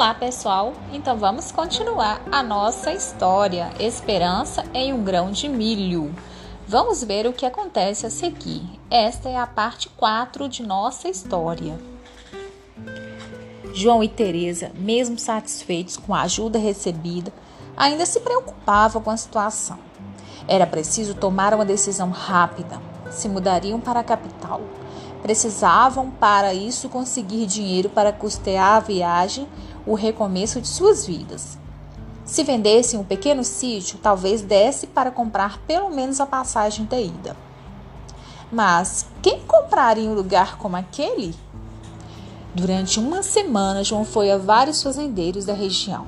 Olá, pessoal! Então vamos continuar a nossa história Esperança em um grão de milho. Vamos ver o que acontece a seguir. Esta é a parte 4 de nossa história. João e Teresa, mesmo satisfeitos com a ajuda recebida, ainda se preocupavam com a situação. Era preciso tomar uma decisão rápida. Se mudariam para a capital. Precisavam para isso conseguir dinheiro para custear a viagem o recomeço de suas vidas. Se vendessem um pequeno sítio, talvez desse para comprar pelo menos a passagem da ida. Mas quem compraria um lugar como aquele? Durante uma semana, João foi a vários fazendeiros da região,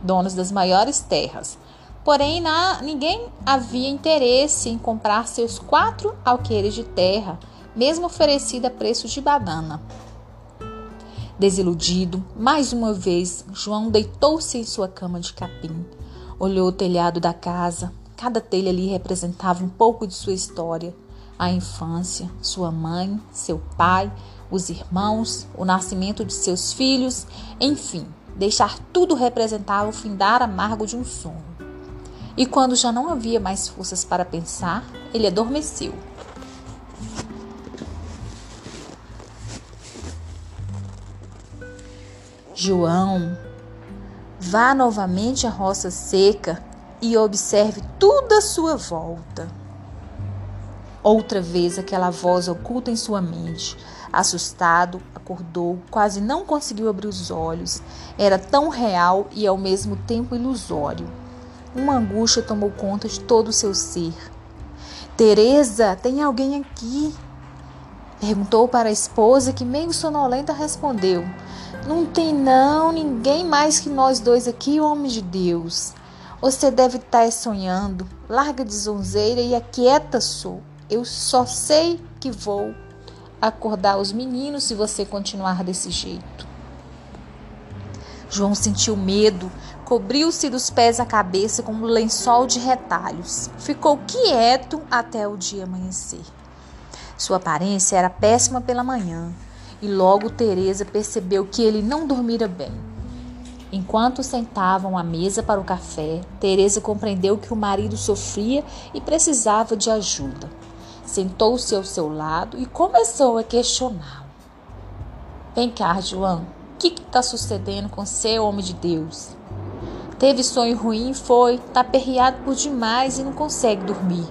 donos das maiores terras. Porém, na, ninguém havia interesse em comprar seus quatro alqueires de terra, mesmo oferecida a preço de banana. Desiludido, mais uma vez, João deitou-se em sua cama de capim. Olhou o telhado da casa. Cada telha ali representava um pouco de sua história. A infância, sua mãe, seu pai, os irmãos, o nascimento de seus filhos, enfim, deixar tudo representava o findar amargo de um sono. E quando já não havia mais forças para pensar, ele adormeceu. João, vá novamente à roça seca e observe tudo à sua volta. Outra vez aquela voz oculta em sua mente. Assustado, acordou, quase não conseguiu abrir os olhos. Era tão real e ao mesmo tempo ilusório. Uma angústia tomou conta de todo o seu ser. Teresa, tem alguém aqui? Perguntou para a esposa que meio sonolenta respondeu: não tem não, ninguém mais que nós dois aqui, homem de Deus. Você deve estar sonhando. Larga de zonzeira e aquieta sou. Eu só sei que vou acordar os meninos se você continuar desse jeito. João sentiu medo, cobriu-se dos pés à cabeça com um lençol de retalhos. Ficou quieto até o dia amanhecer. Sua aparência era péssima pela manhã e logo Teresa percebeu que ele não dormira bem. Enquanto sentavam à mesa para o café, Teresa compreendeu que o marido sofria e precisava de ajuda. Sentou-se ao seu lado e começou a questioná-lo. Vem cá, João, o que está sucedendo com seu homem de Deus? Teve sonho ruim foi, está perreado por demais e não consegue dormir.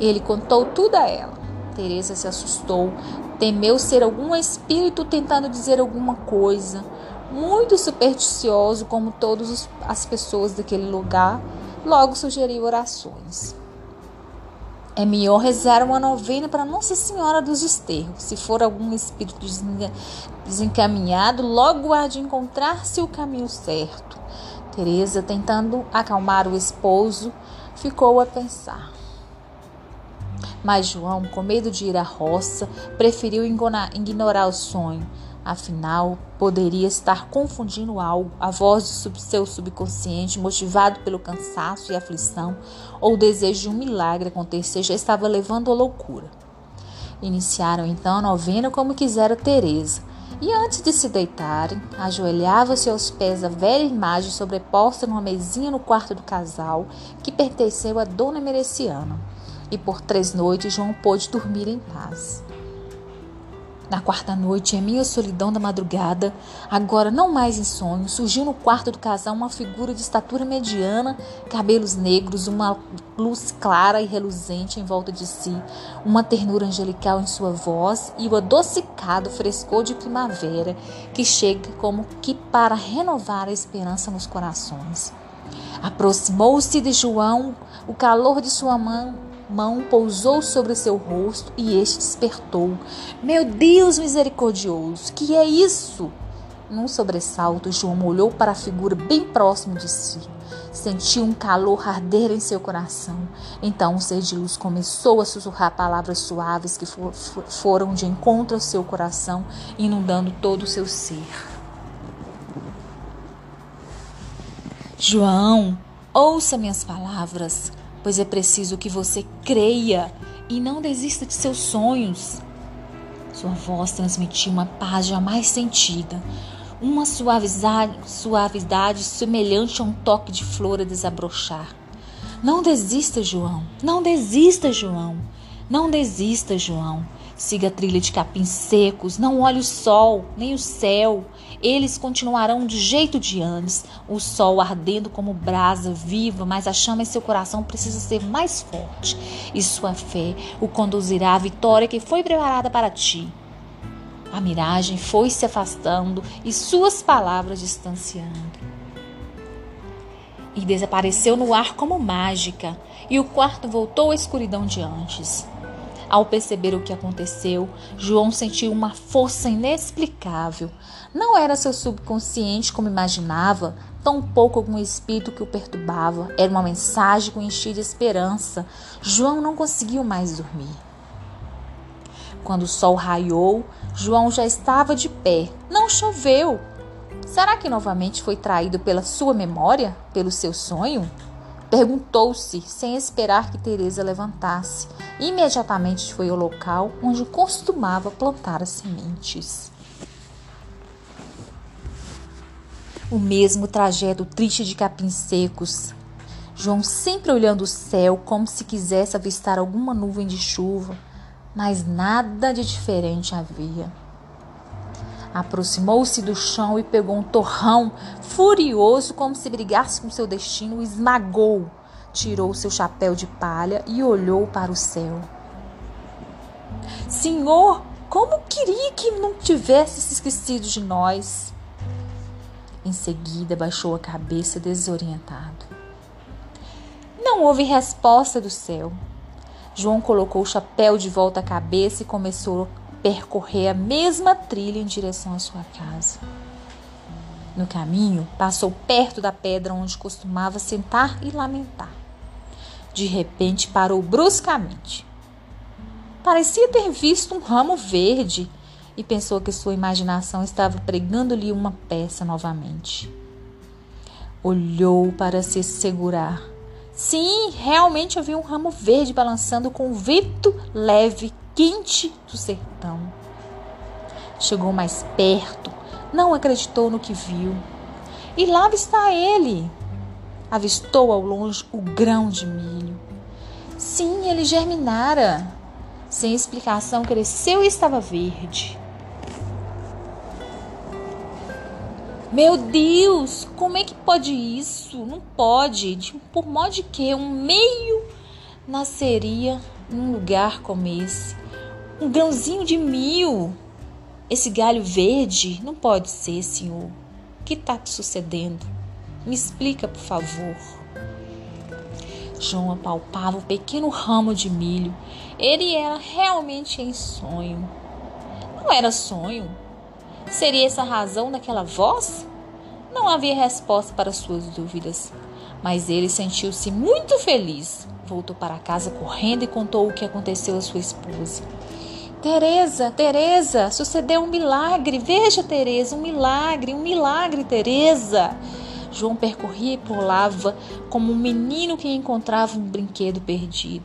Ele contou tudo a ela. Teresa se assustou, temeu ser algum espírito tentando dizer alguma coisa. Muito supersticioso, como todas as pessoas daquele lugar, logo sugeriu orações. É melhor rezar uma novena para Nossa Senhora dos Desterros. Se for algum espírito desencaminhado, logo há de encontrar-se o caminho certo. Teresa, tentando acalmar o esposo, ficou a pensar. Mas João, com medo de ir à roça, preferiu ignorar o sonho. Afinal, poderia estar confundindo algo, a voz do seu subconsciente, motivado pelo cansaço e aflição, ou o desejo de um milagre acontecer, já estava levando à loucura. Iniciaram então a novena como quisera Teresa, e antes de se deitarem, ajoelhava-se aos pés da velha imagem sobreposta numa mesinha no quarto do casal que pertenceu a Dona Mereciana e por três noites João pôde dormir em paz. Na quarta noite, em meia solidão da madrugada, agora não mais em sonho, surgiu no quarto do casal uma figura de estatura mediana, cabelos negros, uma luz clara e reluzente em volta de si, uma ternura angelical em sua voz e o adocicado frescor de primavera que chega como que para renovar a esperança nos corações. Aproximou-se de João, o calor de sua mão mão pousou sobre seu rosto e este despertou. Meu Deus misericordioso, que é isso? Num sobressalto, João olhou para a figura bem próximo de si. Sentiu um calor arder em seu coração. Então o ser de luz começou a sussurrar palavras suaves que for, foram de encontro ao seu coração, inundando todo o seu ser. João, ouça minhas palavras pois é preciso que você creia e não desista de seus sonhos. Sua voz transmitia uma paz jamais sentida. uma suavidade, suavidade semelhante a um toque de flor a desabrochar. Não desista, João. Não desista, João. Não desista, João. Siga a trilha de capins secos, não olhe o sol, nem o céu. Eles continuarão do jeito de antes, o sol ardendo como brasa viva, mas a chama em seu coração precisa ser mais forte. E sua fé o conduzirá à vitória que foi preparada para ti. A miragem foi se afastando e suas palavras distanciando. E desapareceu no ar como mágica, e o quarto voltou à escuridão de antes. Ao perceber o que aconteceu, João sentiu uma força inexplicável. Não era seu subconsciente como imaginava, tampouco algum espírito que o perturbava. Era uma mensagem que o enchia de esperança. João não conseguiu mais dormir. Quando o sol raiou, João já estava de pé. Não choveu. Será que novamente foi traído pela sua memória, pelo seu sonho? Perguntou-se, sem esperar que Teresa levantasse. Imediatamente foi ao local onde costumava plantar as sementes. O mesmo trajeto triste de capins secos. João sempre olhando o céu como se quisesse avistar alguma nuvem de chuva, mas nada de diferente havia. Aproximou-se do chão e pegou um torrão, furioso, como se brigasse com seu destino, esmagou. Tirou seu chapéu de palha e olhou para o céu. Senhor, como queria que não tivesse se esquecido de nós. Em seguida, baixou a cabeça desorientado. Não houve resposta do céu. João colocou o chapéu de volta à cabeça e começou percorrer a mesma trilha em direção à sua casa. No caminho, passou perto da pedra onde costumava sentar e lamentar. De repente, parou bruscamente. Parecia ter visto um ramo verde e pensou que sua imaginação estava pregando-lhe uma peça novamente. Olhou para se segurar. Sim, realmente havia um ramo verde balançando com um vento leve quente do sertão. Chegou mais perto, não acreditou no que viu. E lá está ele. Avistou ao longe o grão de milho. Sim, ele germinara. Sem explicação, cresceu e estava verde. Meu Deus, como é que pode isso? Não pode. Por modo de que um meio nasceria num lugar como esse? Um grãozinho de mil. Esse galho verde não pode ser, senhor. O que está sucedendo? Me explica, por favor. João apalpava o pequeno ramo de milho. Ele era realmente em sonho. Não era sonho. Seria essa a razão daquela voz? Não havia resposta para suas dúvidas, mas ele sentiu-se muito feliz. Voltou para casa correndo e contou o que aconteceu à sua esposa. Teresa, Teresa, sucedeu um milagre. Veja, Teresa, um milagre, um milagre, Teresa. João percorria e pulava como um menino que encontrava um brinquedo perdido.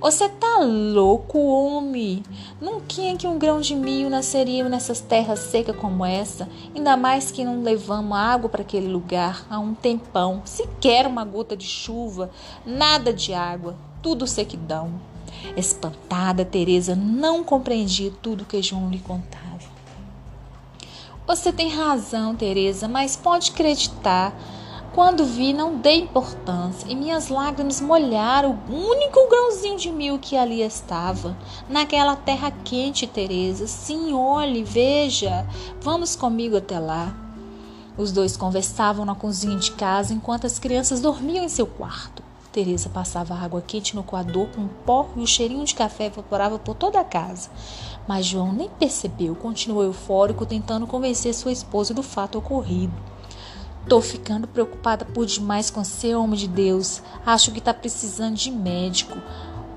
Você tá louco, homem? Nunca que um grão de milho nasceria nessas terras secas como essa, ainda mais que não levamos água para aquele lugar há um tempão, sequer uma gota de chuva, nada de água, tudo sequidão. Espantada, Teresa não compreendia tudo que João lhe contava. Você tem razão, Teresa, mas pode acreditar. Quando vi, não dei importância e minhas lágrimas molharam o único grãozinho de mil que ali estava. Naquela terra quente, Teresa. Sim, olhe, veja. Vamos comigo até lá. Os dois conversavam na cozinha de casa enquanto as crianças dormiam em seu quarto. Teresa passava água quente no coador com pó e o cheirinho de café evaporava por toda a casa. Mas João nem percebeu, continuou eufórico, tentando convencer sua esposa do fato ocorrido. Tô ficando preocupada por demais com você, homem de Deus. Acho que tá precisando de médico.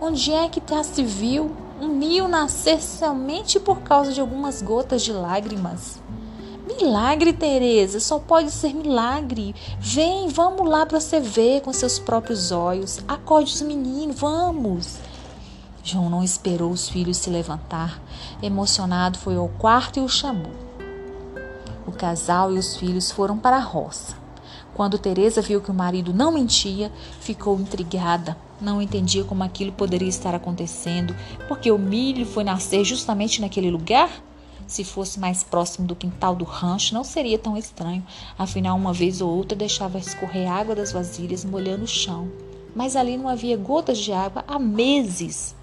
Onde é que tá se viu um mil nascer somente por causa de algumas gotas de lágrimas? Milagre, Teresa, só pode ser milagre. Vem, vamos lá para você ver com seus próprios olhos. Acorde os meninos, vamos. João não esperou os filhos se levantar. Emocionado, foi ao quarto e o chamou. O casal e os filhos foram para a roça. Quando Teresa viu que o marido não mentia, ficou intrigada. Não entendia como aquilo poderia estar acontecendo, porque o milho foi nascer justamente naquele lugar. Se fosse mais próximo do quintal do rancho, não seria tão estranho. Afinal, uma vez ou outra deixava escorrer água das vasilhas molhando o chão. Mas ali não havia gotas de água há meses.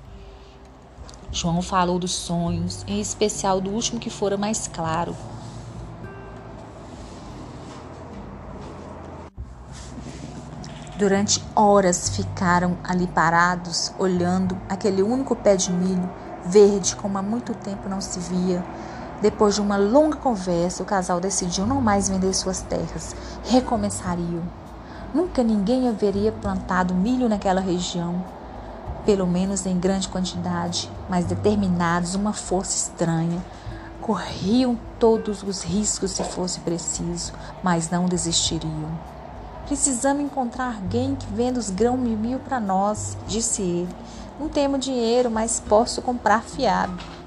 João falou dos sonhos, em especial do último que fora mais claro. Durante horas ficaram ali parados, olhando aquele único pé de milho verde como há muito tempo não se via. Depois de uma longa conversa, o casal decidiu não mais vender suas terras, recomeçariam. Nunca ninguém haveria plantado milho naquela região, pelo menos em grande quantidade, mas determinados, uma força estranha. Corriam todos os riscos se fosse preciso, mas não desistiriam. Precisamos encontrar alguém que venda os grãos de mil para nós, disse ele. Não temos dinheiro, mas posso comprar fiado.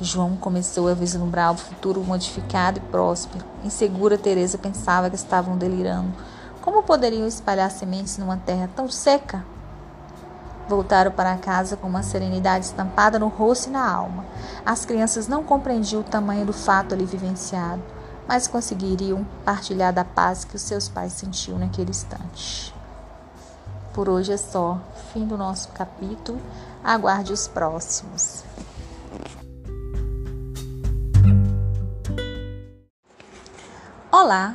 João começou a vislumbrar o futuro modificado e próspero. Insegura, Teresa pensava que estavam delirando. Como poderiam espalhar sementes numa terra tão seca? Voltaram para casa com uma serenidade estampada no rosto e na alma. As crianças não compreendiam o tamanho do fato ali vivenciado mas conseguiriam partilhar da paz que os seus pais sentiam naquele instante. Por hoje é só. Fim do nosso capítulo. Aguarde os próximos. Olá,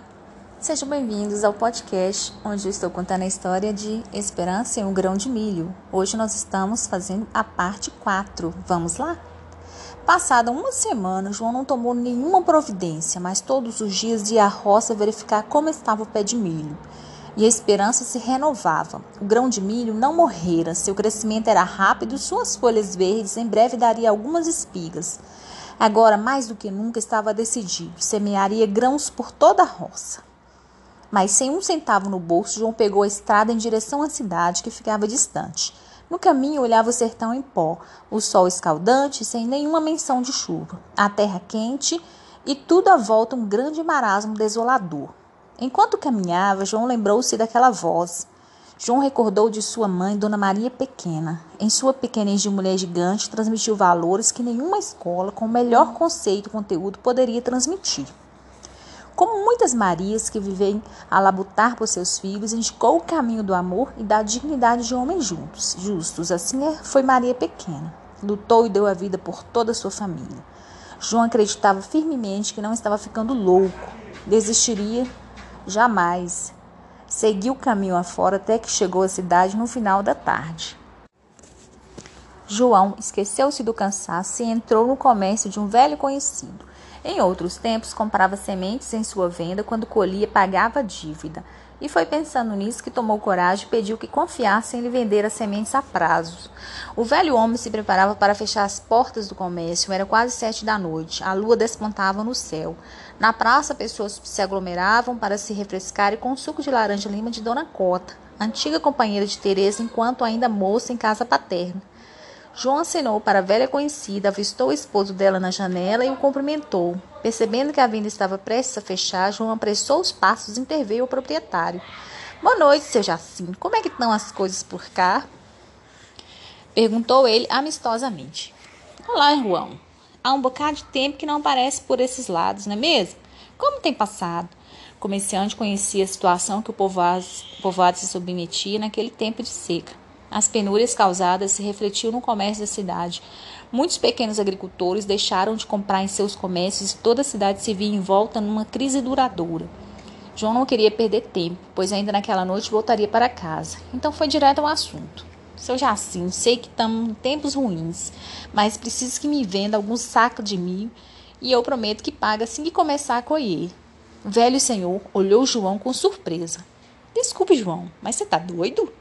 sejam bem-vindos ao podcast onde eu estou contando a história de Esperança em um Grão de Milho. Hoje nós estamos fazendo a parte 4. Vamos lá? Passada uma semana, João não tomou nenhuma providência, mas todos os dias ia à roça verificar como estava o pé de milho. E a esperança se renovava. O grão de milho não morrera, seu crescimento era rápido, suas folhas verdes em breve daria algumas espigas. Agora, mais do que nunca, estava decidido: semearia grãos por toda a roça. Mas sem um centavo no bolso, João pegou a estrada em direção à cidade, que ficava distante. No caminho olhava o sertão em pó, o sol escaldante sem nenhuma menção de chuva, a terra quente e tudo à volta um grande marasmo desolador. Enquanto caminhava, João lembrou-se daquela voz. João recordou de sua mãe, Dona Maria Pequena. Em sua pequenez de mulher gigante, transmitiu valores que nenhuma escola com melhor conceito e conteúdo poderia transmitir. Como muitas Marias que vivem a labutar por seus filhos, indicou o caminho do amor e da dignidade de homens juntos, justos. Assim é, foi Maria pequena. Lutou e deu a vida por toda a sua família. João acreditava firmemente que não estava ficando louco. Desistiria jamais. Seguiu o caminho afora até que chegou à cidade no final da tarde. João esqueceu-se do cansaço e entrou no comércio de um velho conhecido. Em outros tempos, comprava sementes em sua venda, quando colhia, pagava a dívida. E foi pensando nisso que tomou coragem e pediu que confiassem em lhe vender as sementes a prazo. O velho homem se preparava para fechar as portas do comércio. Era quase sete da noite. A lua despontava no céu. Na praça, pessoas se aglomeravam para se refrescar com suco de laranja lima de Dona Cota, antiga companheira de Teresa enquanto ainda moça em casa paterna. João acenou para a velha conhecida, avistou o esposo dela na janela e o cumprimentou. Percebendo que a venda estava prestes a fechar, João apressou os passos e interveio o proprietário. Boa noite, seu Jacinto. Como é que estão as coisas por cá? Perguntou ele amistosamente. Olá, João. Há um bocado de tempo que não aparece por esses lados, não é mesmo? Como tem passado? O comerciante conhecia a situação que o povoado, o povoado se submetia naquele tempo de seca. As penúrias causadas se refletiam no comércio da cidade. Muitos pequenos agricultores deixaram de comprar em seus comércios e toda a cidade se via envolta numa crise duradoura. João não queria perder tempo, pois ainda naquela noite voltaria para casa. Então foi direto ao assunto. Seu Jacinto, sei que estamos em tempos ruins, mas preciso que me venda alguns sacos de milho e eu prometo que paga assim que começar a colher. O velho senhor olhou João com surpresa. Desculpe, João, mas você está doido?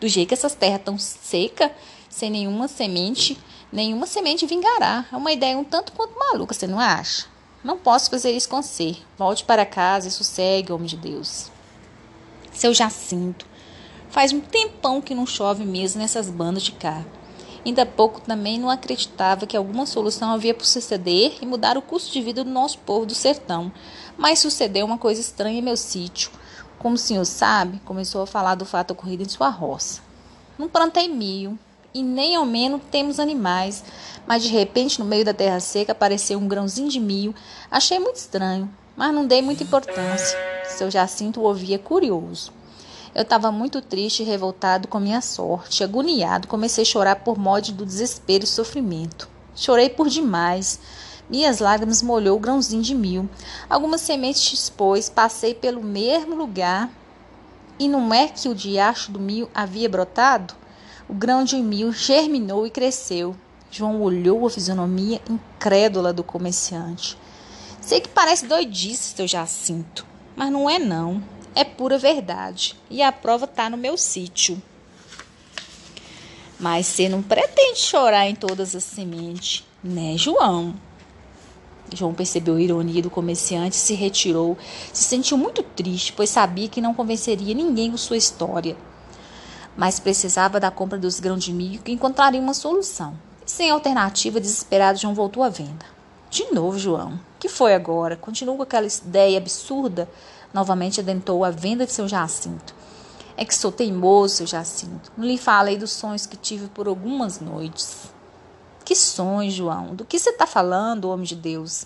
Do jeito que essas terras estão secas, sem nenhuma semente, nenhuma semente vingará. É uma ideia um tanto quanto maluca, você não acha? Não posso fazer isso com você. Volte para casa e sossegue, homem de Deus. Seu Jacinto, faz um tempão que não chove mesmo nessas bandas de cá. Ainda pouco também não acreditava que alguma solução havia por suceder e mudar o custo de vida do nosso povo do sertão. Mas sucedeu uma coisa estranha em meu sítio. Como o senhor sabe, começou a falar do fato ocorrido em sua roça. Não plantei milho e nem ao menos temos animais, mas de repente no meio da terra seca apareceu um grãozinho de milho. Achei muito estranho, mas não dei muita importância. Seu Jacinto ouvia curioso. Eu estava muito triste e revoltado com minha sorte. Agoniado, comecei a chorar por modo do desespero e sofrimento. Chorei por demais. Minhas lágrimas molhou o grãozinho de mil. Algumas sementes expôs, passei pelo mesmo lugar. E não é que o diacho do mil havia brotado? O grão de mil germinou e cresceu. João olhou a fisionomia incrédula do comerciante. Sei que parece doidice, seu Jacinto, mas não é não é pura verdade e a prova está no meu sítio. Mas você não pretende chorar em todas as sementes, né, João? João percebeu a ironia do comerciante e se retirou. Se sentiu muito triste, pois sabia que não convenceria ninguém com sua história. Mas precisava da compra dos grãos de milho que encontraria uma solução. sem alternativa, desesperado, João voltou à venda. De novo, João. que foi agora? Continua com aquela ideia absurda Novamente adentrou a venda de seu Jacinto. É que sou teimoso, seu Jacinto. Não lhe falei dos sonhos que tive por algumas noites. Que sonhos, João? Do que você está falando, homem de Deus?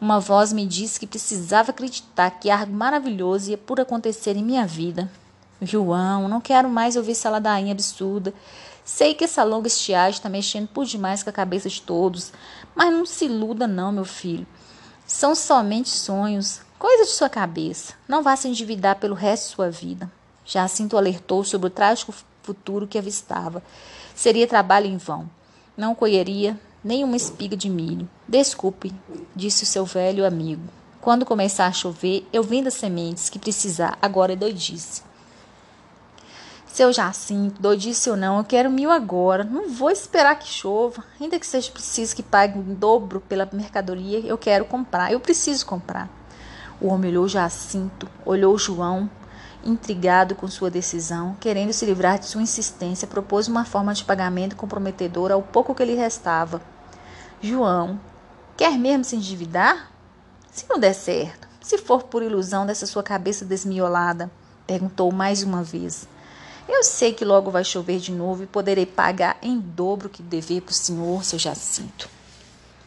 Uma voz me disse que precisava acreditar que algo maravilhoso ia por acontecer em minha vida. João, não quero mais ouvir essa ladainha absurda. Sei que essa longa estiagem está mexendo por demais com a cabeça de todos, mas não se iluda não, meu filho. São somente sonhos. Coisa de sua cabeça. Não vá se endividar pelo resto de sua vida. Jacinto alertou sobre o trágico futuro que avistava. Seria trabalho em vão. Não colheria nem uma espiga de milho. Desculpe, disse o seu velho amigo. Quando começar a chover, eu vendo as sementes que precisar. Agora é doidice. Seu Jacinto, doidice ou não, eu quero mil agora. Não vou esperar que chova. Ainda que seja preciso que pague em dobro pela mercadoria, eu quero comprar. Eu preciso comprar. O homem olhou Jacinto, olhou João, intrigado com sua decisão, querendo se livrar de sua insistência, propôs uma forma de pagamento comprometedora ao pouco que lhe restava. João, quer mesmo se endividar? Se não der certo, se for por ilusão dessa sua cabeça desmiolada, perguntou mais uma vez. Eu sei que logo vai chover de novo e poderei pagar em dobro o que dever para o senhor, seu Jacinto.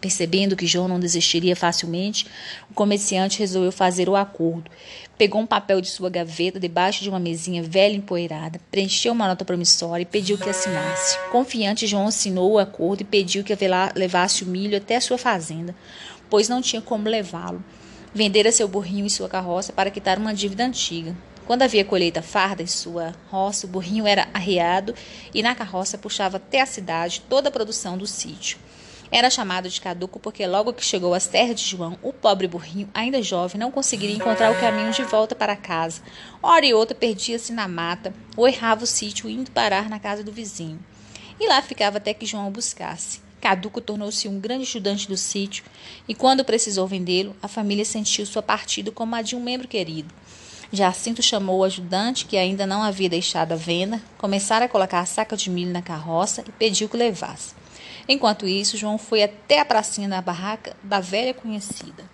Percebendo que João não desistiria facilmente, o comerciante resolveu fazer o acordo. Pegou um papel de sua gaveta debaixo de uma mesinha velha empoeirada, preencheu uma nota promissória e pediu que assinasse. Confiante, João assinou o acordo e pediu que levasse o milho até a sua fazenda, pois não tinha como levá-lo. Vendera seu burrinho e sua carroça para quitar uma dívida antiga. Quando havia colheita farda em sua roça, o burrinho era arreado e na carroça puxava até a cidade toda a produção do sítio. Era chamado de caduco porque logo que chegou às terras de João, o pobre burrinho, ainda jovem, não conseguiria encontrar o caminho de volta para casa. Hora e outra perdia-se na mata ou errava o sítio indo parar na casa do vizinho. E lá ficava até que João o buscasse. Caduco tornou-se um grande ajudante do sítio e quando precisou vendê-lo, a família sentiu sua partida como a de um membro querido. Jacinto chamou o ajudante, que ainda não havia deixado a venda, começaram a colocar a saca de milho na carroça e pediu que levasse. Enquanto isso, João foi até a pracinha da barraca da velha conhecida.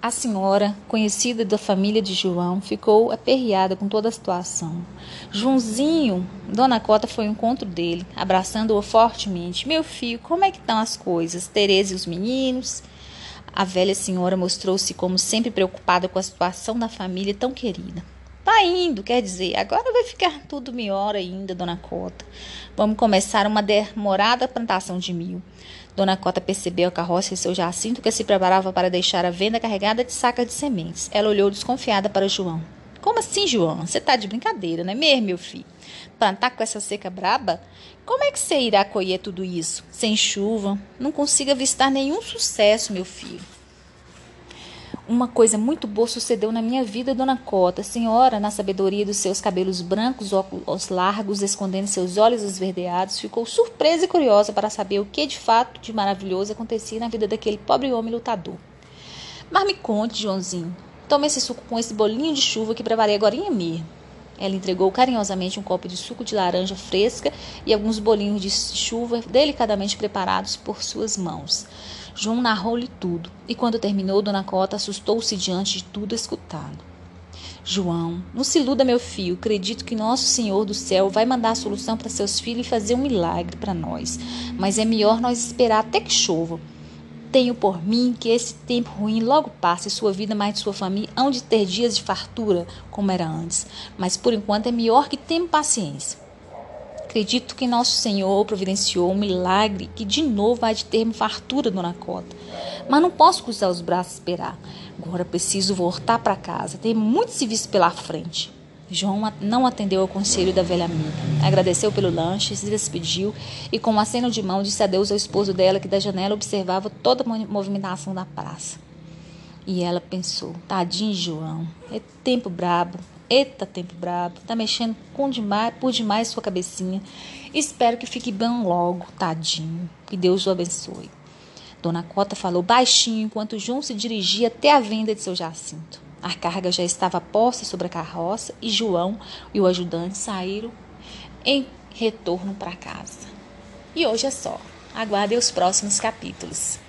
A senhora, conhecida da família de João, ficou aperreada com toda a situação. Joãozinho, Dona Cota foi ao encontro dele, abraçando-o fortemente. Meu filho, como é que estão as coisas? Tereza e os meninos? A velha senhora mostrou-se como sempre preocupada com a situação da família tão querida. Tá indo, quer dizer, agora vai ficar tudo melhor ainda, dona Cota. Vamos começar uma demorada plantação de milho. Dona Cota percebeu a carroça e seu Jacinto que se preparava para deixar a venda carregada de sacas de sementes. Ela olhou desconfiada para João. Como assim, João? Você tá de brincadeira, não é mesmo, meu filho? Plantar com essa seca braba? Como é que você irá colher tudo isso? Sem chuva? Não consigo avistar nenhum sucesso, meu filho. Uma coisa muito boa sucedeu na minha vida, dona Cota. A senhora, na sabedoria dos seus cabelos brancos, óculos largos, escondendo seus olhos esverdeados, ficou surpresa e curiosa para saber o que de fato de maravilhoso acontecia na vida daquele pobre homem lutador. Mas me conte, Joãozinho. Tome esse suco com esse bolinho de chuva que preparei agora mesmo. Ela entregou carinhosamente um copo de suco de laranja fresca e alguns bolinhos de chuva delicadamente preparados por suas mãos. João narrou-lhe tudo, e quando terminou, Dona Cota assustou-se diante de tudo escutado. João, não se iluda, meu filho. Acredito que nosso Senhor do céu vai mandar a solução para seus filhos e fazer um milagre para nós. Mas é melhor nós esperar até que chova. Tenho por mim que esse tempo ruim logo passe e sua vida mais de sua família hão de ter dias de fartura, como era antes. Mas por enquanto é melhor que tenha paciência. Acredito que nosso Senhor providenciou um milagre que de novo vai de ter fartura, dona Cota. Mas não posso cruzar os braços e esperar. Agora preciso voltar para casa. Tem muito serviço pela frente. João não atendeu ao conselho da velha amiga. Agradeceu pelo lanche, se despediu e, com um aceno de mão, disse adeus ao esposo dela, que da janela observava toda a movimentação da praça. E ela pensou: tadinho João, é tempo brabo, eita tempo brabo, tá mexendo com demais, por demais sua cabecinha. Espero que fique bem logo, tadinho. Que Deus o abençoe. Dona Cota falou baixinho enquanto João se dirigia até a venda de seu Jacinto. A carga já estava posta sobre a carroça e João e o ajudante saíram em retorno para casa. E hoje é só. Aguardem os próximos capítulos.